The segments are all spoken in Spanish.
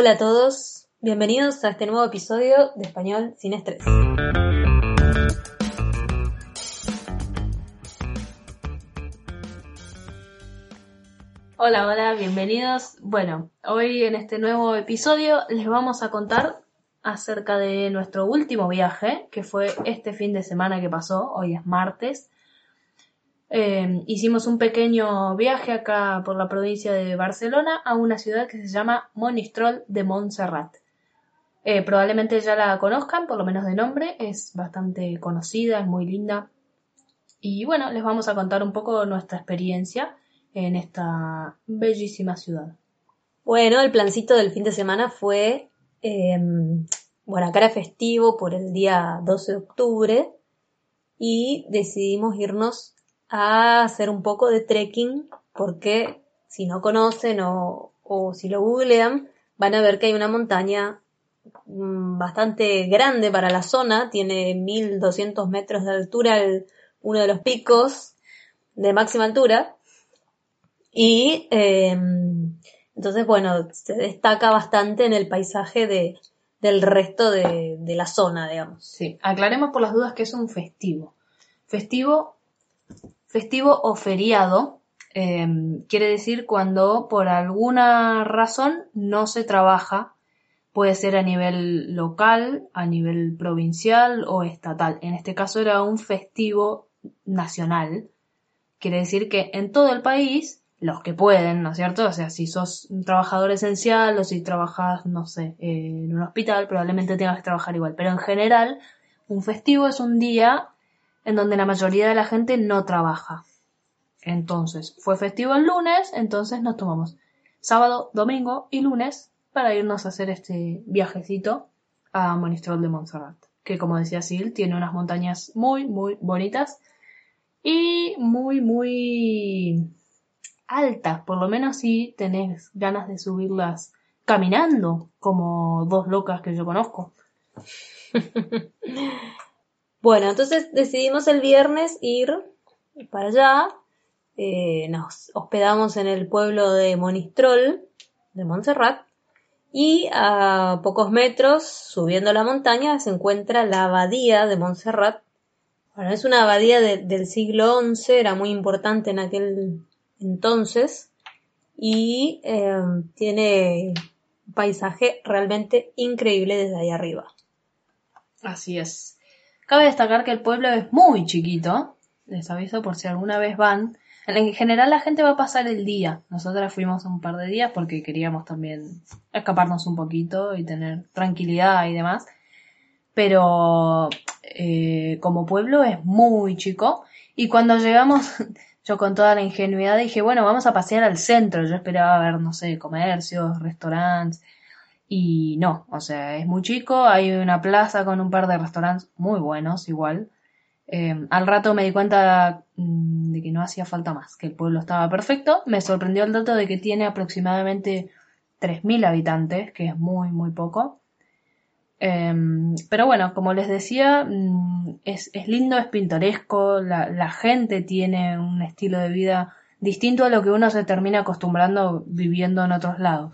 Hola a todos, bienvenidos a este nuevo episodio de Español sin Estrés. Hola, hola, bienvenidos. Bueno, hoy en este nuevo episodio les vamos a contar acerca de nuestro último viaje, que fue este fin de semana que pasó, hoy es martes. Eh, hicimos un pequeño viaje acá por la provincia de Barcelona a una ciudad que se llama Monistrol de Montserrat. Eh, probablemente ya la conozcan, por lo menos de nombre, es bastante conocida, es muy linda. Y bueno, les vamos a contar un poco nuestra experiencia en esta bellísima ciudad. Bueno, el plancito del fin de semana fue, eh, bueno, acá era festivo por el día 12 de octubre y decidimos irnos a hacer un poco de trekking porque si no conocen o, o si lo googlean van a ver que hay una montaña mm, bastante grande para la zona, tiene 1200 metros de altura el, uno de los picos de máxima altura y eh, entonces bueno se destaca bastante en el paisaje de, del resto de, de la zona digamos. Sí, aclaremos por las dudas que es un festivo. Festivo Festivo o feriado eh, quiere decir cuando por alguna razón no se trabaja, puede ser a nivel local, a nivel provincial o estatal. En este caso era un festivo nacional. Quiere decir que en todo el país, los que pueden, ¿no es cierto? O sea, si sos un trabajador esencial o si trabajas, no sé, en un hospital, probablemente tengas que trabajar igual. Pero en general, un festivo es un día en donde la mayoría de la gente no trabaja. Entonces, fue festivo el lunes, entonces nos tomamos sábado, domingo y lunes para irnos a hacer este viajecito a Monistrol de Montserrat, que como decía Sil, tiene unas montañas muy, muy bonitas y muy, muy altas, por lo menos si tenés ganas de subirlas caminando, como dos locas que yo conozco. Bueno, entonces decidimos el viernes ir para allá. Eh, nos hospedamos en el pueblo de Monistrol, de Montserrat, y a pocos metros, subiendo la montaña, se encuentra la abadía de Montserrat. Bueno, es una abadía de- del siglo XI, era muy importante en aquel entonces, y eh, tiene un paisaje realmente increíble desde ahí arriba. Así es. Cabe destacar que el pueblo es muy chiquito. Les aviso por si alguna vez van. En general la gente va a pasar el día. Nosotras fuimos un par de días porque queríamos también escaparnos un poquito y tener tranquilidad y demás. Pero eh, como pueblo es muy chico. Y cuando llegamos, yo con toda la ingenuidad dije, bueno, vamos a pasear al centro. Yo esperaba ver, no sé, comercios, restaurantes. Y no, o sea, es muy chico, hay una plaza con un par de restaurantes muy buenos igual. Eh, al rato me di cuenta mm, de que no hacía falta más, que el pueblo estaba perfecto. Me sorprendió el dato de que tiene aproximadamente 3.000 habitantes, que es muy, muy poco. Eh, pero bueno, como les decía, mm, es, es lindo, es pintoresco, la, la gente tiene un estilo de vida distinto a lo que uno se termina acostumbrando viviendo en otros lados.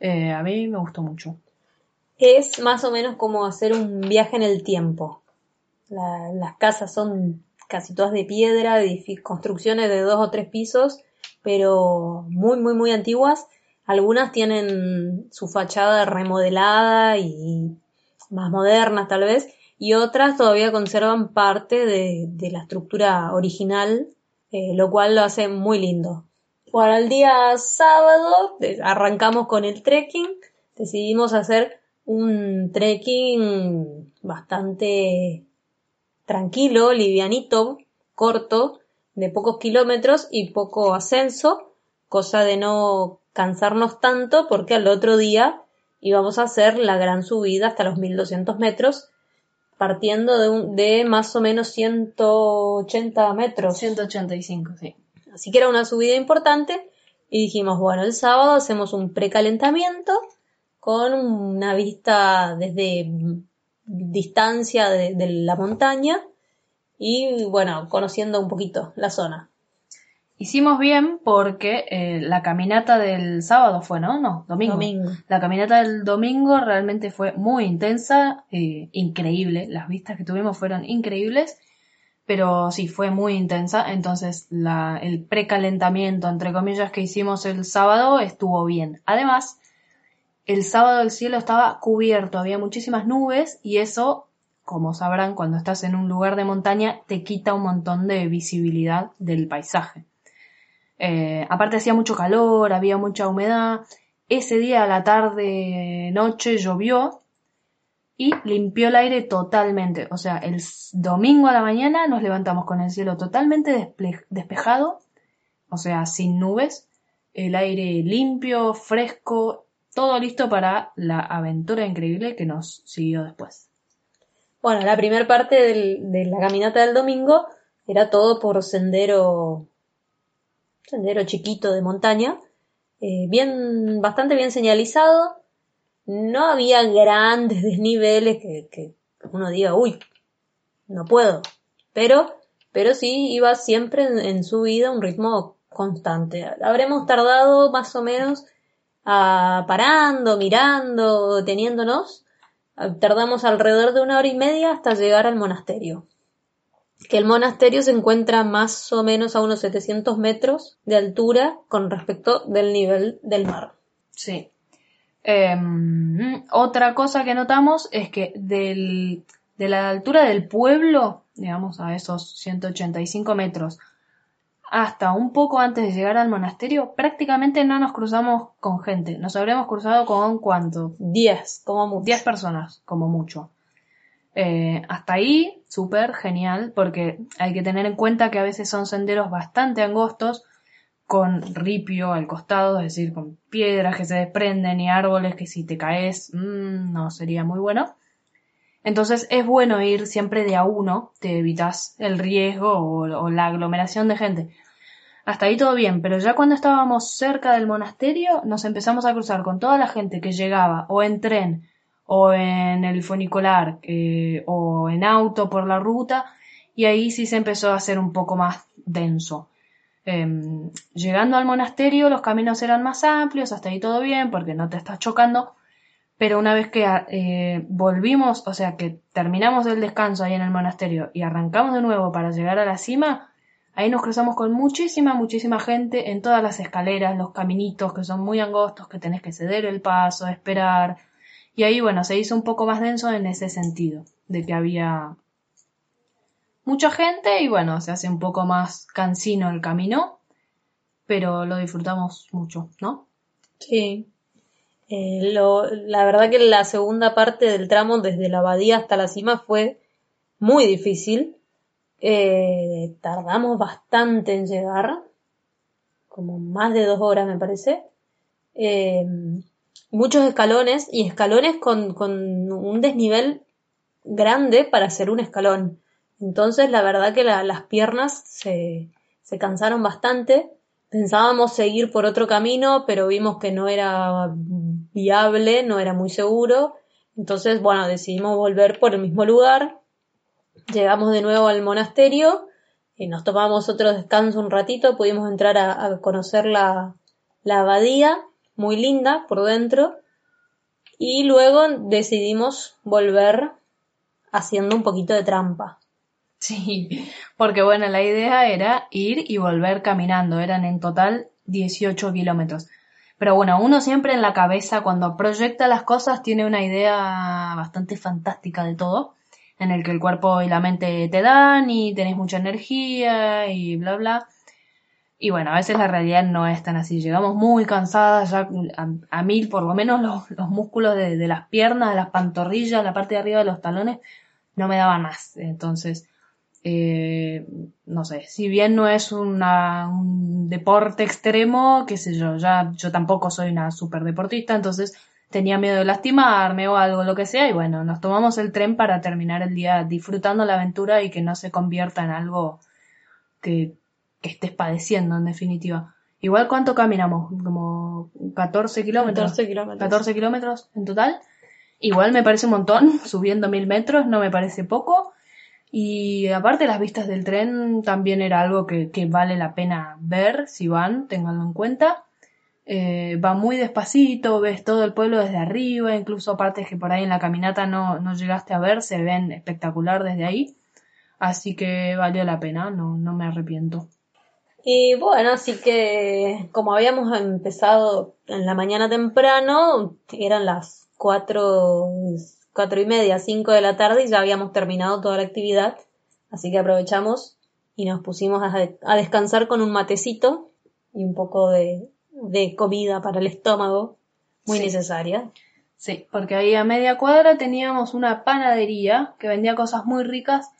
Eh, a mí me gustó mucho. Es más o menos como hacer un viaje en el tiempo. La- las casas son casi todas de piedra, construcciones de dos o tres pisos, pero muy, muy, muy antiguas. Algunas tienen su fachada remodelada y más modernas tal vez, y otras todavía conservan parte de, de la estructura original, eh, lo cual lo hace muy lindo. Bueno, el día sábado eh, arrancamos con el trekking, decidimos hacer un trekking bastante tranquilo, livianito, corto, de pocos kilómetros y poco ascenso, cosa de no cansarnos tanto porque al otro día íbamos a hacer la gran subida hasta los 1200 metros, partiendo de, un, de más o menos 180 metros. 185, sí. Así que era una subida importante y dijimos, bueno, el sábado hacemos un precalentamiento con una vista desde distancia de, de la montaña y bueno, conociendo un poquito la zona. Hicimos bien porque eh, la caminata del sábado fue, ¿no? No, domingo. Domingo. La caminata del domingo realmente fue muy intensa, eh, increíble. Las vistas que tuvimos fueron increíbles, pero sí, fue muy intensa. Entonces, el precalentamiento, entre comillas, que hicimos el sábado estuvo bien. Además, el sábado el cielo estaba cubierto, había muchísimas nubes y eso, como sabrán, cuando estás en un lugar de montaña, te quita un montón de visibilidad del paisaje. Eh, aparte hacía mucho calor, había mucha humedad. Ese día a la tarde, noche llovió y limpió el aire totalmente. O sea, el domingo a la mañana nos levantamos con el cielo totalmente despejado, o sea, sin nubes, el aire limpio, fresco, todo listo para la aventura increíble que nos siguió después. Bueno, la primera parte de la caminata del domingo era todo por sendero sendero chiquito de montaña, eh, bien, bastante bien señalizado. No había grandes desniveles que, uno diga, uy, no puedo. Pero, pero sí iba siempre en, su vida un ritmo constante. Habremos tardado más o menos a, parando, mirando, teniéndonos. Tardamos alrededor de una hora y media hasta llegar al monasterio que el monasterio se encuentra más o menos a unos 700 metros de altura con respecto del nivel del mar. Sí. Em, otra cosa que notamos es que del, de la altura del pueblo, digamos a esos 185 metros, hasta un poco antes de llegar al monasterio, prácticamente no nos cruzamos con gente. Nos habremos cruzado con cuánto? 10, como mucho. 10 personas, como mucho. Eh, hasta ahí, súper genial, porque hay que tener en cuenta que a veces son senderos bastante angostos, con ripio al costado, es decir, con piedras que se desprenden y árboles que si te caes, mmm, no sería muy bueno. Entonces es bueno ir siempre de a uno, te evitas el riesgo o, o la aglomeración de gente. Hasta ahí todo bien, pero ya cuando estábamos cerca del monasterio nos empezamos a cruzar con toda la gente que llegaba o en tren o en el funicular eh, o en auto por la ruta y ahí sí se empezó a hacer un poco más denso. Em, llegando al monasterio los caminos eran más amplios, hasta ahí todo bien porque no te estás chocando, pero una vez que eh, volvimos, o sea que terminamos el descanso ahí en el monasterio y arrancamos de nuevo para llegar a la cima, ahí nos cruzamos con muchísima, muchísima gente en todas las escaleras, los caminitos que son muy angostos, que tenés que ceder el paso, esperar, y ahí, bueno, se hizo un poco más denso en ese sentido, de que había mucha gente y bueno, se hace un poco más cansino el camino, pero lo disfrutamos mucho, ¿no? Sí. Eh, la verdad que la segunda parte del tramo desde la abadía hasta la cima fue muy difícil. Eh, tardamos bastante en llegar, como más de dos horas me parece. Eh, muchos escalones y escalones con, con un desnivel grande para hacer un escalón. Entonces, la verdad que la, las piernas se, se cansaron bastante. Pensábamos seguir por otro camino, pero vimos que no era viable, no era muy seguro. Entonces, bueno, decidimos volver por el mismo lugar. Llegamos de nuevo al monasterio y nos tomamos otro descanso un ratito. Pudimos entrar a, a conocer la, la abadía muy linda por dentro. Y luego decidimos volver haciendo un poquito de trampa. Sí, porque bueno, la idea era ir y volver caminando. Eran en total 18 kilómetros. Pero bueno, uno siempre en la cabeza, cuando proyecta las cosas, tiene una idea bastante fantástica de todo, en el que el cuerpo y la mente te dan y tenés mucha energía y bla bla. Y bueno, a veces la realidad no es tan así. Llegamos muy cansadas, ya a, mil, por lo menos los, músculos de, las piernas, de las pantorrillas, la parte de arriba de los talones, no me daban más. Entonces, eh, no sé, si bien no es una, un deporte extremo, qué sé yo, ya yo tampoco soy una super deportista, entonces tenía miedo de lastimarme o algo, lo que sea, y bueno, nos tomamos el tren para terminar el día disfrutando la aventura y que no se convierta en algo que, que estés padeciendo en definitiva. Igual cuánto caminamos, como 14 kilómetros. 14 kilómetros. 14 kilómetros en total. Igual me parece un montón, subiendo mil metros no me parece poco. Y aparte las vistas del tren también era algo que, vale la pena ver, si van, ténganlo en cuenta. Eh, va muy despacito, ves todo el pueblo desde arriba, incluso partes que por ahí en la caminata no, no llegaste a ver, se ven espectacular desde ahí. Así que valió la pena, no, no me arrepiento. Y bueno, así que como habíamos empezado en la mañana temprano, eran las cuatro, cuatro y media, cinco de la tarde y ya habíamos terminado toda la actividad. Así que aprovechamos y nos pusimos a, descansar con un matecito y un poco de, de comida para el estómago, muy necesaria. Sí, porque ahí a media cuadra teníamos una panadería que vendía cosas muy ricas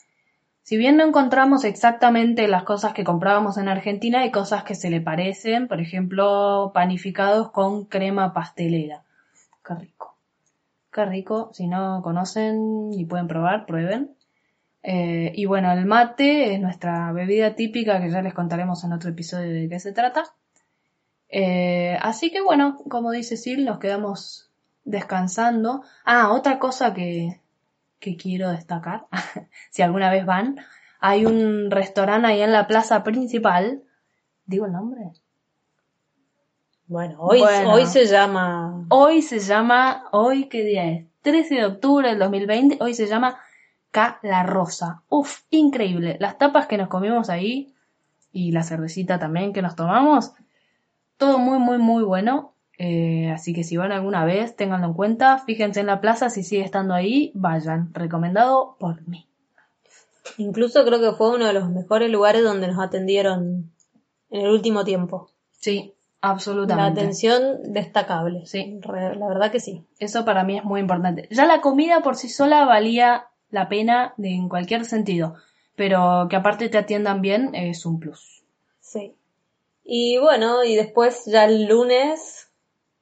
si bien no encontramos exactamente las cosas que comprábamos en Argentina, hay cosas que se le parecen, por ejemplo, panificados con crema pastelera. Qué rico. Qué rico. Si no conocen y pueden probar, prueben. Eh, y bueno, el mate es nuestra bebida típica que ya les contaremos en otro episodio de qué se trata. Eh, así que bueno, como dice Sil, nos quedamos descansando. Ah, otra cosa que, que quiero destacar, si alguna vez van, hay un restaurante ahí en la plaza principal. ¿Digo el nombre? Bueno, hoy, hoy se llama... Hoy se llama, hoy qué día es, 13 de octubre del 2020, hoy se llama Ca La Rosa. Uf, increíble. Las tapas que nos comimos ahí y la cervecita también que nos tomamos, todo muy, muy, muy bueno. Eh, así que si van alguna vez, ténganlo en cuenta, fíjense en la plaza, si sigue estando ahí, vayan. Recomendado por mí. Incluso creo que fue uno de los mejores lugares donde nos atendieron en el último tiempo. Sí, absolutamente. La atención destacable. Sí. La verdad que sí. Eso para mí es muy importante. Ya la comida por sí sola valía la pena en cualquier sentido, pero que aparte te atiendan bien es un plus. Sí. Y bueno, y después ya el lunes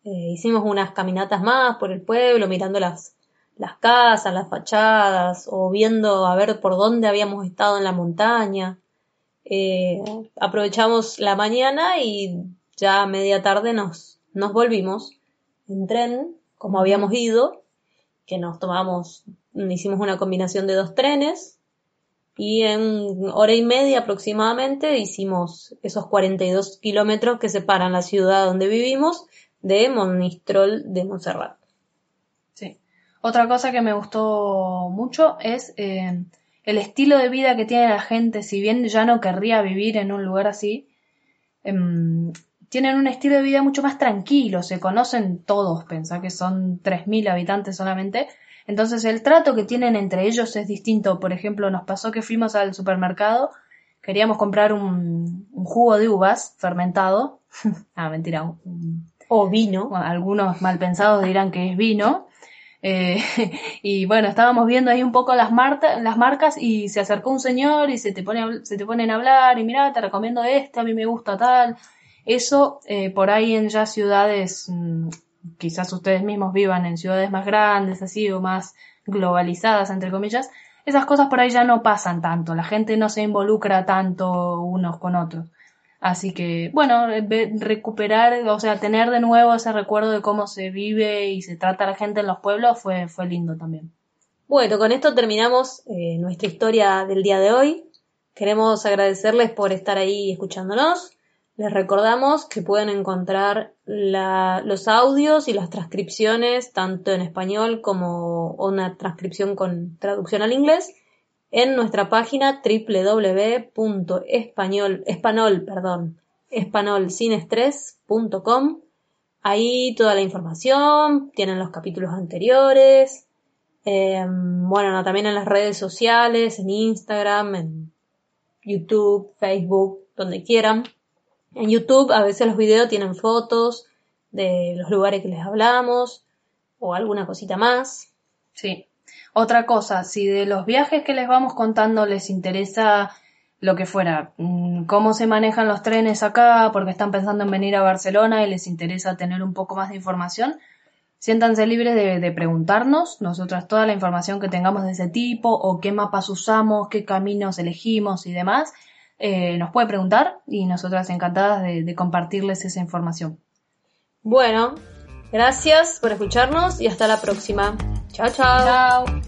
eh, hicimos unas caminatas más por el pueblo, mirando las, las casas, las fachadas, o viendo a ver por dónde habíamos estado en la montaña. Eh, aprovechamos la mañana y ya a media tarde nos, nos volvimos en tren, como habíamos ido, que nos tomamos, hicimos una combinación de dos trenes, y en hora y media aproximadamente hicimos esos 42 kilómetros que separan la ciudad donde vivimos de Monistrol de Montserrat. Sí. Otra cosa que me gustó mucho es eh, el estilo de vida que tiene la gente, si bien ya no querría vivir en un lugar así, em, tienen un estilo de vida mucho más tranquilo, se conocen todos, pensá que son 3.000 habitantes solamente, entonces el trato que tienen entre ellos es distinto. Por ejemplo, nos pasó que fuimos al supermercado, queríamos comprar un, jugo de uvas fermentado, ah, mentira, un, o vino. algunos mal pensados dirán que es vino. Eh, y bueno, estábamos viendo ahí un poco las, las marcas y se acercó un señor y se te, pone, se te ponen a hablar y mira, te recomiendo este, a mí me gusta tal. Eso eh, por ahí en ya ciudades, mm, quizás ustedes mismos vivan en ciudades más grandes, así, o más globalizadas, entre comillas, esas cosas por ahí ya no pasan tanto, la gente no se involucra tanto unos con otros. Así que, bueno, recuperar, o sea, tener de nuevo ese recuerdo de cómo se vive y se trata la gente en los pueblos fue, fue lindo también. Bueno, con esto terminamos eh, nuestra historia del día de hoy. Queremos agradecerles por estar ahí escuchándonos. Les recordamos que pueden encontrar los audios y las transcripciones tanto en español como una transcripción con traducción al inglés en nuestra página www.espanol, perdón, Ahí toda la información, tienen los capítulos anteriores, em, bueno, también en las redes sociales, en Instagram, en YouTube, Facebook, donde quieran. En YouTube a veces los videos tienen fotos de los lugares que les hablamos o alguna cosita más. Sí. Otra cosa, si de los viajes que les vamos contando les interesa lo que fuera, mm, cómo se manejan los trenes acá, porque están pensando en venir a Barcelona y les interesa tener un poco más de información, siéntanse libres de, preguntarnos, nosotras toda la información que tengamos de ese tipo, o qué mapas usamos, qué caminos elegimos y demás, eh, nos puede preguntar y nosotras encantadas de, de compartirles esa información. Bueno, gracias por escucharnos y hasta la próxima. Chao, chao. Chao.